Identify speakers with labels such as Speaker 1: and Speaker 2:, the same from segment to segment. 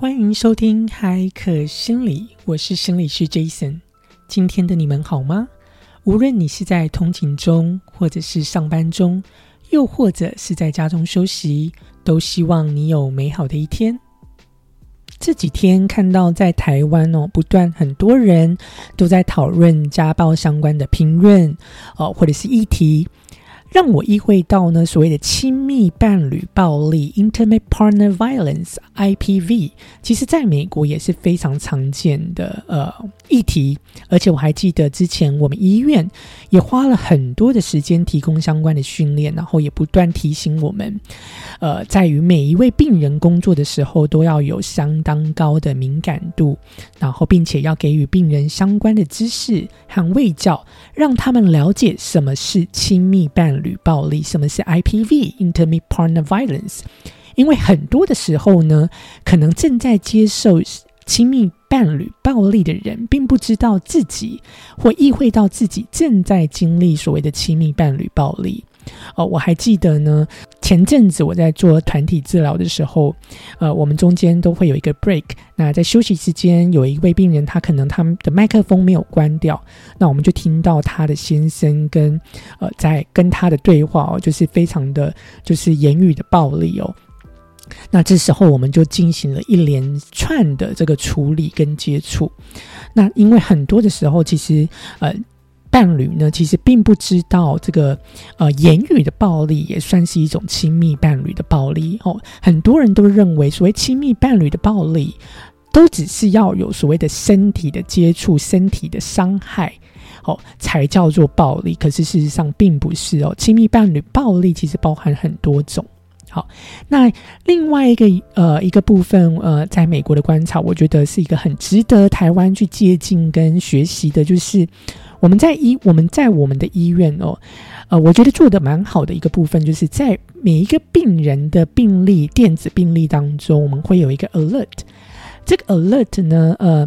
Speaker 1: 欢迎收听海可心理，我是心理师 Jason。今天的你们好吗？无论你是在通勤中，或者是上班中，又或者是在家中休息，都希望你有美好的一天。这几天看到在台湾哦，不断很多人都在讨论家暴相关的评论哦，或者是议题。让我意会到呢，所谓的亲密伴侣暴力 （Intimate Partner Violence，IPV），其实在美国也是非常常见的呃议题。而且我还记得之前我们医院也花了很多的时间提供相关的训练，然后也不断提醒我们，呃，在与每一位病人工作的时候都要有相当高的敏感度，然后并且要给予病人相关的知识和卫教，让他们了解什么是亲密伴。侣暴力，什么是 IPV（Intimate Partner Violence）？因为很多的时候呢，可能正在接受亲密伴侣暴力的人，并不知道自己或意会到自己正在经历所谓的亲密伴侣暴力。哦，我还记得呢。前阵子我在做团体治疗的时候，呃，我们中间都会有一个 break。那在休息之间，有一位病人，他可能他们的麦克风没有关掉，那我们就听到他的先生跟呃在跟他的对话哦，就是非常的就是言语的暴力哦。那这时候我们就进行了一连串的这个处理跟接触。那因为很多的时候，其实呃。伴侣呢，其实并不知道这个呃言语的暴力也算是一种亲密伴侣的暴力哦。很多人都认为，所谓亲密伴侣的暴力，都只是要有所谓的身体的接触、身体的伤害哦，才叫做暴力。可是事实上并不是哦，亲密伴侣暴力其实包含很多种。好，那另外一个呃一个部分呃，在美国的观察，我觉得是一个很值得台湾去借鉴跟学习的，就是。我们在医我们在我们的医院哦，呃，我觉得做的蛮好的一个部分，就是在每一个病人的病历电子病历当中，我们会有一个 alert。这个 alert 呢，呃，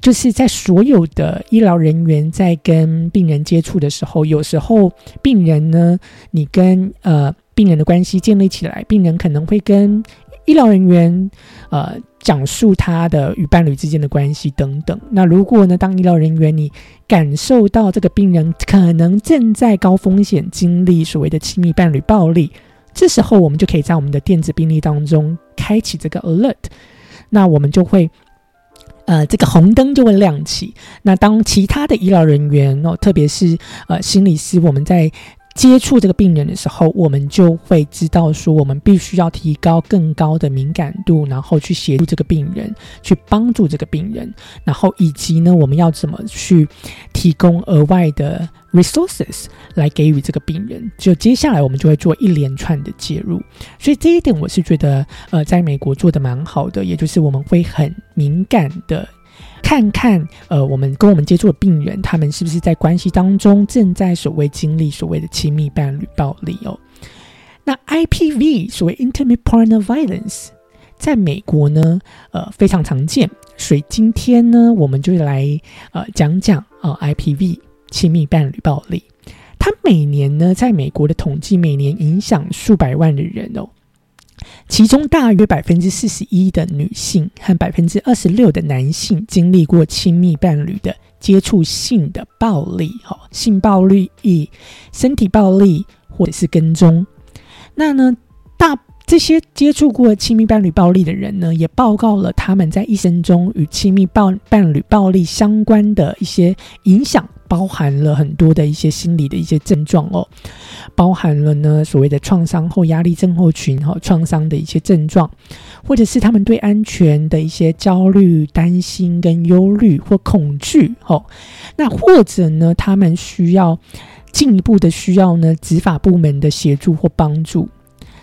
Speaker 1: 就是在所有的医疗人员在跟病人接触的时候，有时候病人呢，你跟呃病人的关系建立起来，病人可能会跟医疗人员呃。讲述他的与伴侣之间的关系等等。那如果呢，当医疗人员你感受到这个病人可能正在高风险经历所谓的亲密伴侣暴力，这时候我们就可以在我们的电子病历当中开启这个 alert。那我们就会，呃，这个红灯就会亮起。那当其他的医疗人员哦，特别是呃心理师，我们在接触这个病人的时候，我们就会知道说，我们必须要提高更高的敏感度，然后去协助这个病人，去帮助这个病人，然后以及呢，我们要怎么去提供额外的 resources 来给予这个病人。就接下来我们就会做一连串的介入。所以这一点我是觉得，呃，在美国做的蛮好的，也就是我们会很敏感的。看看，呃，我们跟我们接触的病人，他们是不是在关系当中正在所谓经历所谓的亲密伴侣暴力哦？那 IPV 所谓 Intimate Partner Violence 在美国呢，呃，非常常见。所以今天呢，我们就来呃讲讲啊 IPV 亲密伴侣暴力。它每年呢，在美国的统计，每年影响数百万的人哦。其中大约百分之四十一的女性和百分之二十六的男性经历过亲密伴侣的接触性的暴力，哈，性暴力、以身体暴力或者是跟踪。那呢，大这些接触过亲密伴侣暴力的人呢，也报告了他们在一生中与亲密伴伴侣暴力相关的一些影响。包含了很多的一些心理的一些症状哦，包含了呢所谓的创伤后压力症候群哈，创伤的一些症状，或者是他们对安全的一些焦虑、担心跟忧虑或恐惧哦，那或者呢，他们需要进一步的需要呢执法部门的协助或帮助。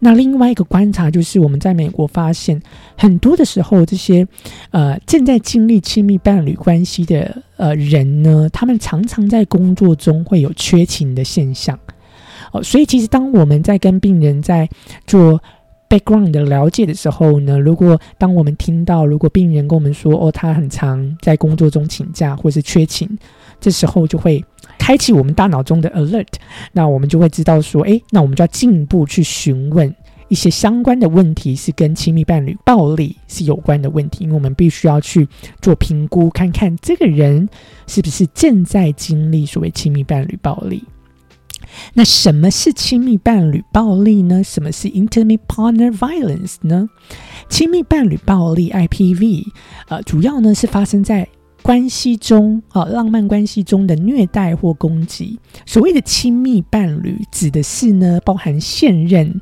Speaker 1: 那另外一个观察就是，我们在美国发现，很多的时候，这些呃正在经历亲密伴侣关系的呃人呢，他们常常在工作中会有缺勤的现象。哦，所以其实当我们在跟病人在做 background 的了解的时候呢，如果当我们听到如果病人跟我们说哦，他很常在工作中请假或是缺勤，这时候就会。开启我们大脑中的 alert，那我们就会知道说，哎，那我们就要进一步去询问一些相关的问题是跟亲密伴侣暴力是有关的问题，因为我们必须要去做评估，看看这个人是不是正在经历所谓亲密伴侣暴力。那什么是亲密伴侣暴力呢？什么是 intimate partner violence 呢？亲密伴侣暴力 （IPV） 呃，主要呢是发生在关系中啊，浪漫关系中的虐待或攻击。所谓的亲密伴侣，指的是呢，包含现任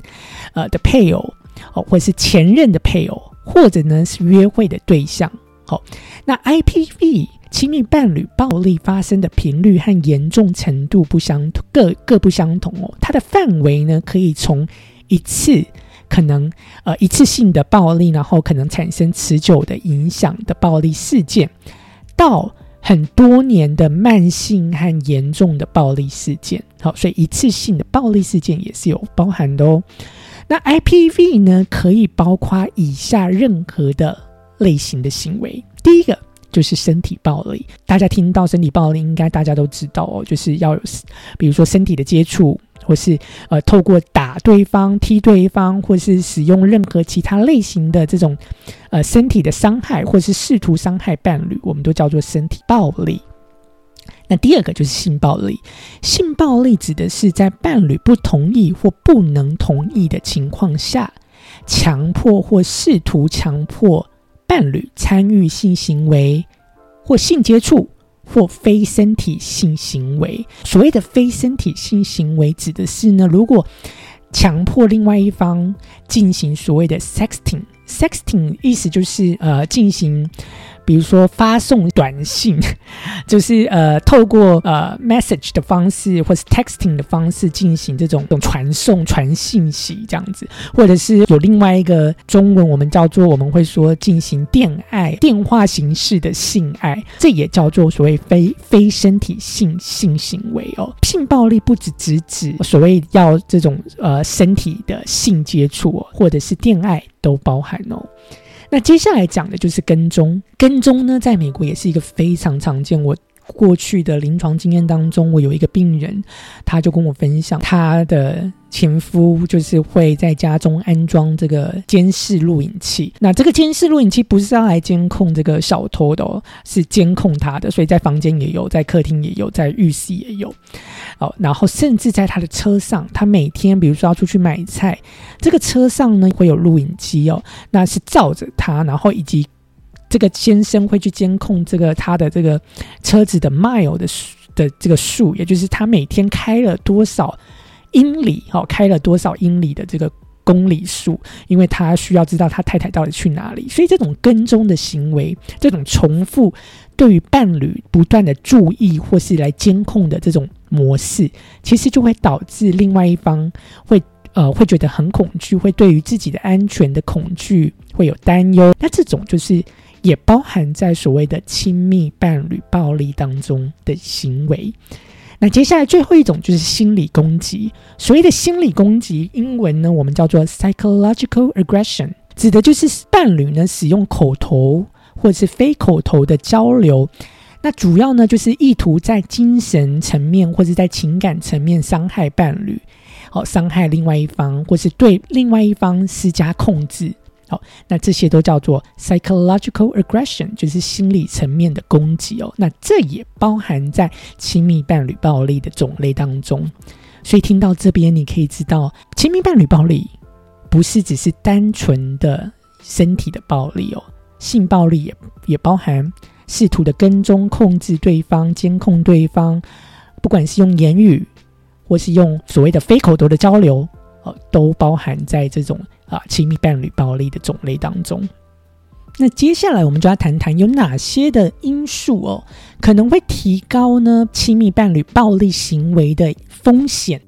Speaker 1: 呃的配偶哦，或是前任的配偶，或者呢是约会的对象。好，那 IPV。亲密伴侣暴力发生的频率和严重程度不相同，各各不相同哦。它的范围呢，可以从一次可能呃一次性的暴力，然后可能产生持久的影响的暴力事件，到很多年的慢性和严重的暴力事件。好，所以一次性的暴力事件也是有包含的哦。那 IPV 呢，可以包括以下任何的类型的行为。第一个。就是身体暴力，大家听到身体暴力，应该大家都知道哦，就是要有，比如说身体的接触，或是呃透过打对方、踢对方，或是使用任何其他类型的这种呃身体的伤害，或是试图伤害伴侣，我们都叫做身体暴力。那第二个就是性暴力，性暴力指的是在伴侣不同意或不能同意的情况下，强迫或试图强迫。伴侣参与性行为或性接触或非身体性行为，所谓的非身体性行为指的是呢，如果强迫另外一方进行所谓的 sexting，sexting 意思就是呃进行。比如说发送短信，就是呃透过呃 message 的方式，或是 texting 的方式进行这种种传送传信息这样子，或者是有另外一个中文我们叫做我们会说进行电爱电话形式的性爱，这也叫做所谓非非身体性性行为哦。性暴力不只只指所谓要这种呃身体的性接触哦，或者是电爱都包含哦。那接下来讲的就是跟踪。跟踪呢，在美国也是一个非常常见。我过去的临床经验当中，我有一个病人，他就跟我分享他的。前夫就是会在家中安装这个监视录影器，那这个监视录影器不是要来监控这个小偷的，哦，是监控他的，所以在房间也有，在客厅也有，在浴室也有，哦，然后甚至在他的车上，他每天比如说要出去买菜，这个车上呢会有录影机哦，那是照着他，然后以及这个先生会去监控这个他的这个车子的 mile 的的这个数，也就是他每天开了多少。英里，好，开了多少英里的这个公里数？因为他需要知道他太太到底去哪里，所以这种跟踪的行为，这种重复对于伴侣不断的注意或是来监控的这种模式，其实就会导致另外一方会呃会觉得很恐惧，会对于自己的安全的恐惧会有担忧。那这种就是也包含在所谓的亲密伴侣暴力当中的行为。那接下来最后一种就是心理攻击。所谓的心理攻击，英文呢我们叫做 psychological aggression，指的就是伴侣呢使用口头或者是非口头的交流，那主要呢就是意图在精神层面或者在情感层面伤害伴侣，好伤害另外一方，或是对另外一方施加控制。好，那这些都叫做 psychological aggression，就是心理层面的攻击哦。那这也包含在亲密伴侣暴力的种类当中。所以听到这边，你可以知道，亲密伴侣暴力不是只是单纯的身体的暴力哦，性暴力也也包含试图的跟踪、控制对方、监控对方，不管是用言语或是用所谓的非口头的交流，哦，都包含在这种。啊，亲密伴侣暴力的种类当中，那接下来我们就要谈谈有哪些的因素哦，可能会提高呢亲密伴侣暴力行为的风险。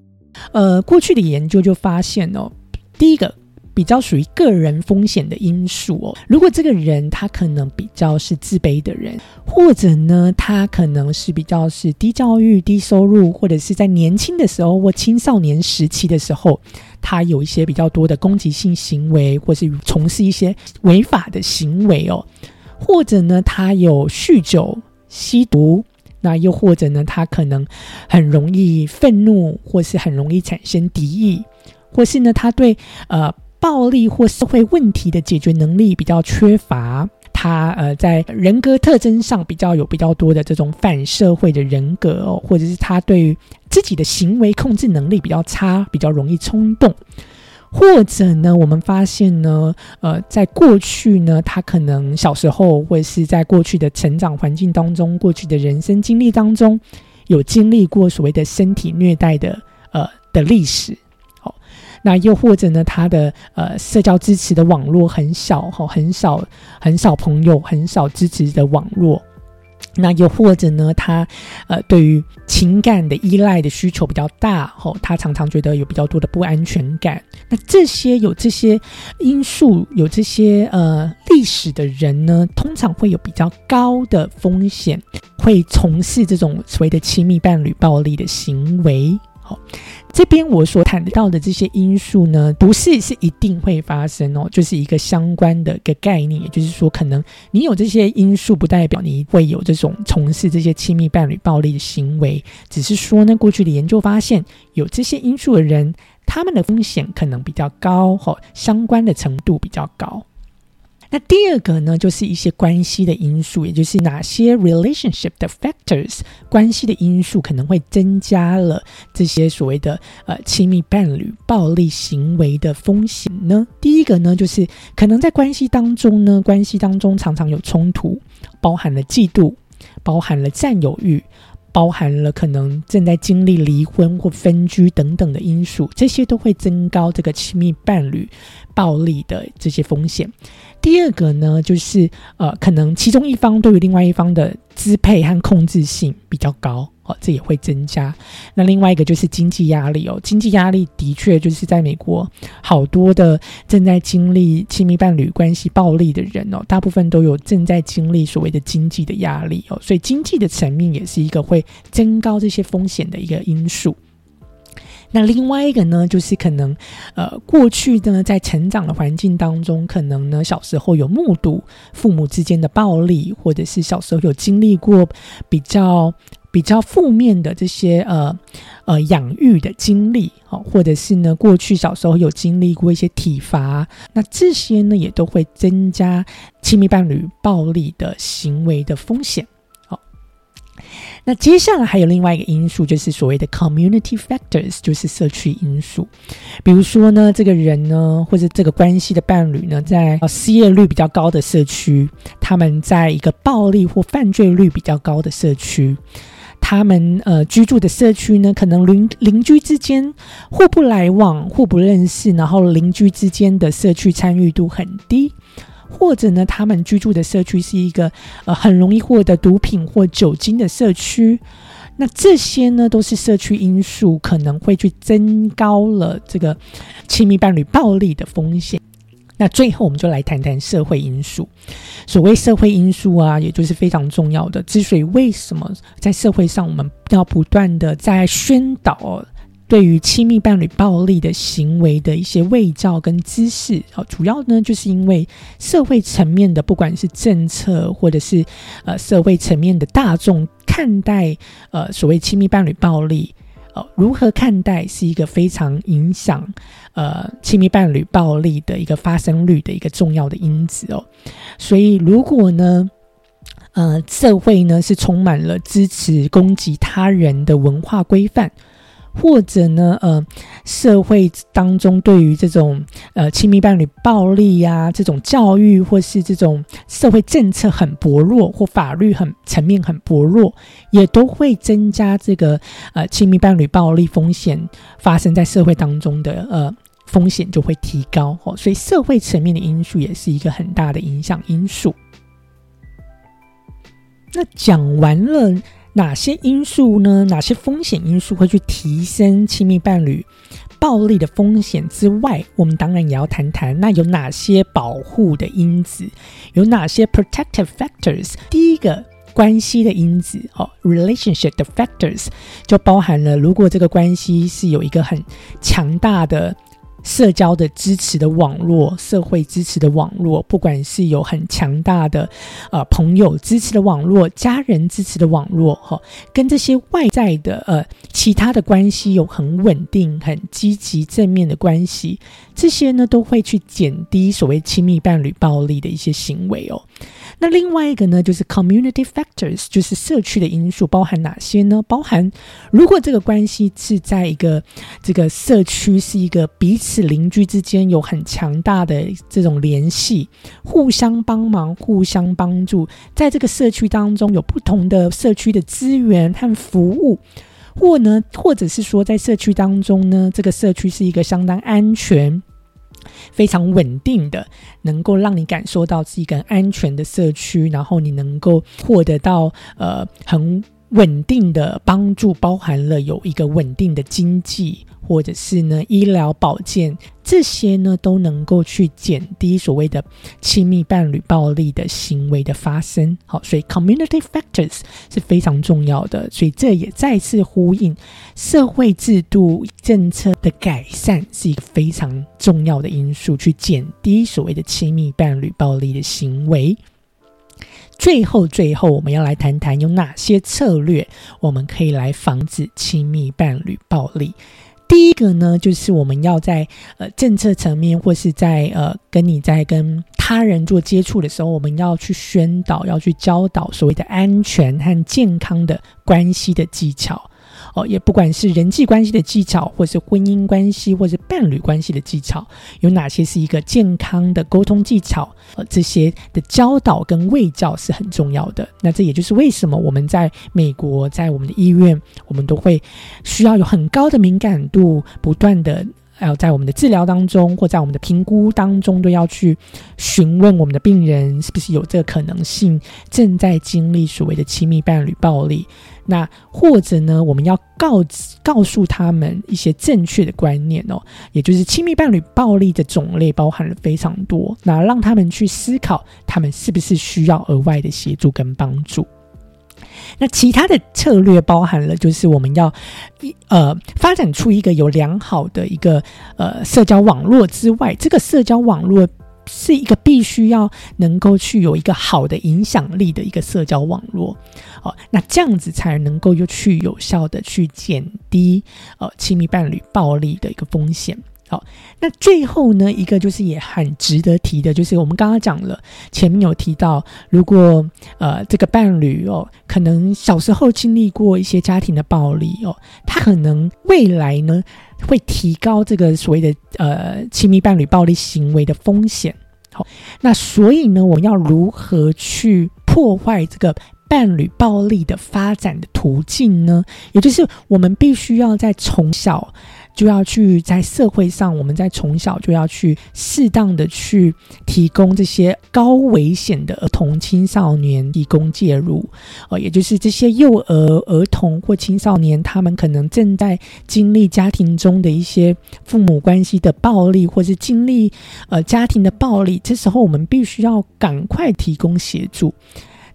Speaker 1: 呃，过去的研究就发现哦，第一个。比较属于个人风险的因素哦。如果这个人他可能比较是自卑的人，或者呢，他可能是比较是低教育、低收入，或者是在年轻的时候或青少年时期的时候，他有一些比较多的攻击性行为，或是从事一些违法的行为哦。或者呢，他有酗酒、吸毒，那又或者呢，他可能很容易愤怒，或是很容易产生敌意，或是呢，他对呃。暴力或社会问题的解决能力比较缺乏，他呃在人格特征上比较有比较多的这种反社会的人格哦，或者是他对于自己的行为控制能力比较差，比较容易冲动，或者呢，我们发现呢，呃，在过去呢，他可能小时候或者是在过去的成长环境当中，过去的人生经历当中，有经历过所谓的身体虐待的呃的历史。那又或者呢？他的呃社交支持的网络很小哈，很少很少朋友，很少支持的网络。那又或者呢？他呃对于情感的依赖的需求比较大哈，他常常觉得有比较多的不安全感。那这些有这些因素，有这些呃历史的人呢，通常会有比较高的风险，会从事这种所谓的亲密伴侣暴力的行为。这边我所谈到的这些因素呢，不是是一定会发生哦，就是一个相关的一个概念，也就是说，可能你有这些因素，不代表你会有这种从事这些亲密伴侣暴力的行为，只是说呢，过去的研究发现，有这些因素的人，他们的风险可能比较高，哈，相关的程度比较高。那第二个呢，就是一些关系的因素，也就是哪些 relationship 的 factors 关系的因素可能会增加了这些所谓的呃亲密伴侣暴力行为的风险呢？第一个呢，就是可能在关系当中呢，关系当中常常有冲突，包含了嫉妒，包含了占有欲，包含了可能正在经历离婚或分居等等的因素，这些都会增高这个亲密伴侣暴力的这些风险。第二个呢，就是呃，可能其中一方对于另外一方的支配和控制性比较高，哦，这也会增加。那另外一个就是经济压力哦，经济压力的确就是在美国好多的正在经历亲密伴侣关系暴力的人哦，大部分都有正在经历所谓的经济的压力哦，所以经济的层面也是一个会增高这些风险的一个因素。那另外一个呢，就是可能，呃，过去呢，在成长的环境当中，可能呢，小时候有目睹父母之间的暴力，或者是小时候有经历过比较比较负面的这些呃呃养育的经历，哦，或者是呢，过去小时候有经历过一些体罚，那这些呢，也都会增加亲密伴侣暴力的行为的风险。那接下来还有另外一个因素，就是所谓的 community factors，就是社区因素。比如说呢，这个人呢，或者这个关系的伴侣呢，在失业率比较高的社区，他们在一个暴力或犯罪率比较高的社区，他们呃居住的社区呢，可能邻邻居之间互不来往、互不认识，然后邻居之间的社区参与度很低。或者呢，他们居住的社区是一个呃很容易获得毒品或酒精的社区，那这些呢都是社区因素可能会去增高了这个亲密伴侣暴力的风险。那最后我们就来谈谈社会因素。所谓社会因素啊，也就是非常重要的。之所以为什么在社会上我们要不断的在宣导。对于亲密伴侣暴力的行为的一些伪造跟姿势，好，主要呢就是因为社会层面的，不管是政策或者是呃社会层面的大众看待呃所谓亲密伴侣暴力，哦，如何看待是一个非常影响呃亲密伴侣暴力的一个发生率的一个重要的因子哦。所以如果呢，呃，社会呢是充满了支持攻击他人的文化规范。或者呢，呃，社会当中对于这种呃亲密伴侣暴力呀，这种教育或是这种社会政策很薄弱，或法律很层面很薄弱，也都会增加这个呃亲密伴侣暴力风险发生在社会当中的呃风险就会提高哦。所以社会层面的因素也是一个很大的影响因素。那讲完了。哪些因素呢？哪些风险因素会去提升亲密伴侣暴力的风险之外，我们当然也要谈谈，那有哪些保护的因子，有哪些 protective factors？第一个关系的因子哦，relationship 的 factors 就包含了，如果这个关系是有一个很强大的社交的支持的网络，社会支持的网络，不管是有很强大的呃朋友支持的网络，家人支持的网络，哈，跟这些外在的呃其他的关系有很稳定、很积极正面的关系，这些呢都会去减低所谓亲密伴侣暴力的一些行为哦。那另外一个呢，就是 community factors，就是社区的因素，包含哪些呢？包含如果这个关系是在一个这个社区是一个彼此邻居之间有很强大的这种联系，互相帮忙、互相帮助，在这个社区当中有不同的社区的资源和服务，或呢，或者是说在社区当中呢，这个社区是一个相当安全。非常稳定的，能够让你感受到是一个安全的社区，然后你能够获得到呃很稳定的帮助，包含了有一个稳定的经济。或者是呢，医疗保健这些呢，都能够去减低所谓的亲密伴侣暴力的行为的发生。好，所以 community factors 是非常重要的。所以这也再次呼应社会制度政策的改善是一个非常重要的因素，去减低所谓的亲密伴侣暴力的行为。最后，最后我们要来谈谈有哪些策略我们可以来防止亲密伴侣暴力。第一个呢，就是我们要在呃政策层面，或是在呃跟你在跟他人做接触的时候，我们要去宣导，要去教导所谓的安全和健康的关系的技巧。哦，也不管是人际关系的技巧，或是婚姻关系，或是伴侣关系的技巧，有哪些是一个健康的沟通技巧？呃，这些的教导跟卫教是很重要的。那这也就是为什么我们在美国，在我们的医院，我们都会需要有很高的敏感度，不断的。还有在我们的治疗当中，或在我们的评估当中，都要去询问我们的病人是不是有这个可能性，正在经历所谓的亲密伴侣暴力。那或者呢，我们要告告诉他们一些正确的观念哦，也就是亲密伴侣暴力的种类包含了非常多，那让他们去思考，他们是不是需要额外的协助跟帮助。那其他的策略包含了，就是我们要一呃发展出一个有良好的一个呃社交网络之外，这个社交网络是一个必须要能够去有一个好的影响力的一个社交网络哦，那这样子才能够又去有效的去减低呃亲密伴侣暴力的一个风险。好，那最后呢，一个就是也很值得提的，就是我们刚刚讲了，前面有提到，如果呃这个伴侣哦，可能小时候经历过一些家庭的暴力哦，他可能未来呢会提高这个所谓的呃亲密伴侣暴力行为的风险。好，那所以呢，我们要如何去破坏这个伴侣暴力的发展的途径呢？也就是我们必须要在从小。就要去在社会上，我们在从小就要去适当的去提供这些高危险的儿童青少年提供介入，哦，也就是这些幼儿、儿童或青少年，他们可能正在经历家庭中的一些父母关系的暴力，或是经历呃家庭的暴力，这时候我们必须要赶快提供协助。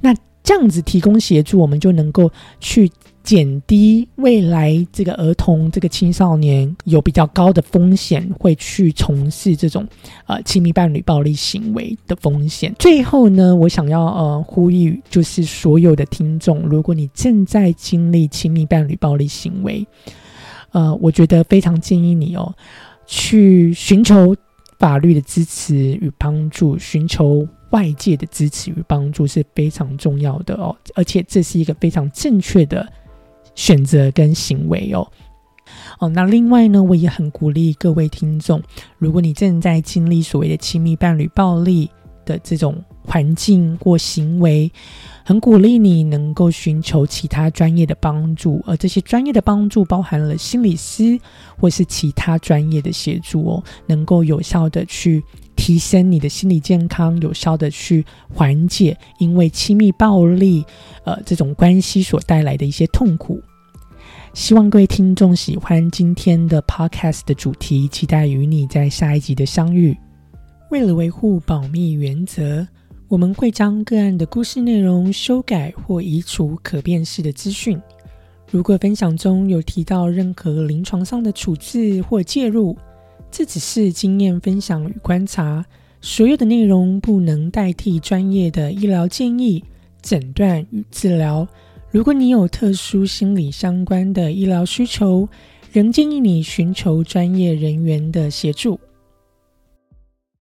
Speaker 1: 那这样子提供协助，我们就能够去。减低未来这个儿童、这个青少年有比较高的风险，会去从事这种呃亲密伴侣暴力行为的风险。最后呢，我想要呃呼吁，就是所有的听众，如果你正在经历亲密伴侣暴力行为，呃，我觉得非常建议你哦，去寻求法律的支持与帮助，寻求外界的支持与帮助是非常重要的哦，而且这是一个非常正确的。选择跟行为哦，哦，那另外呢，我也很鼓励各位听众，如果你正在经历所谓的亲密伴侣暴力的这种环境或行为，很鼓励你能够寻求其他专业的帮助，而这些专业的帮助包含了心理师或是其他专业的协助哦，能够有效的去。提升你的心理健康，有效的去缓解因为亲密暴力，呃，这种关系所带来的一些痛苦。希望各位听众喜欢今天的 podcast 的主题，期待与你在下一集的相遇。为了维护保密原则，我们会将个案的故事内容修改或移除可辨识的资讯。如果分享中有提到任何临床上的处置或介入，这只是经验分享与观察，所有的内容不能代替专业的医疗建议、诊断与治疗。如果你有特殊心理相关的医疗需求，仍建议你寻求专业人员的协助。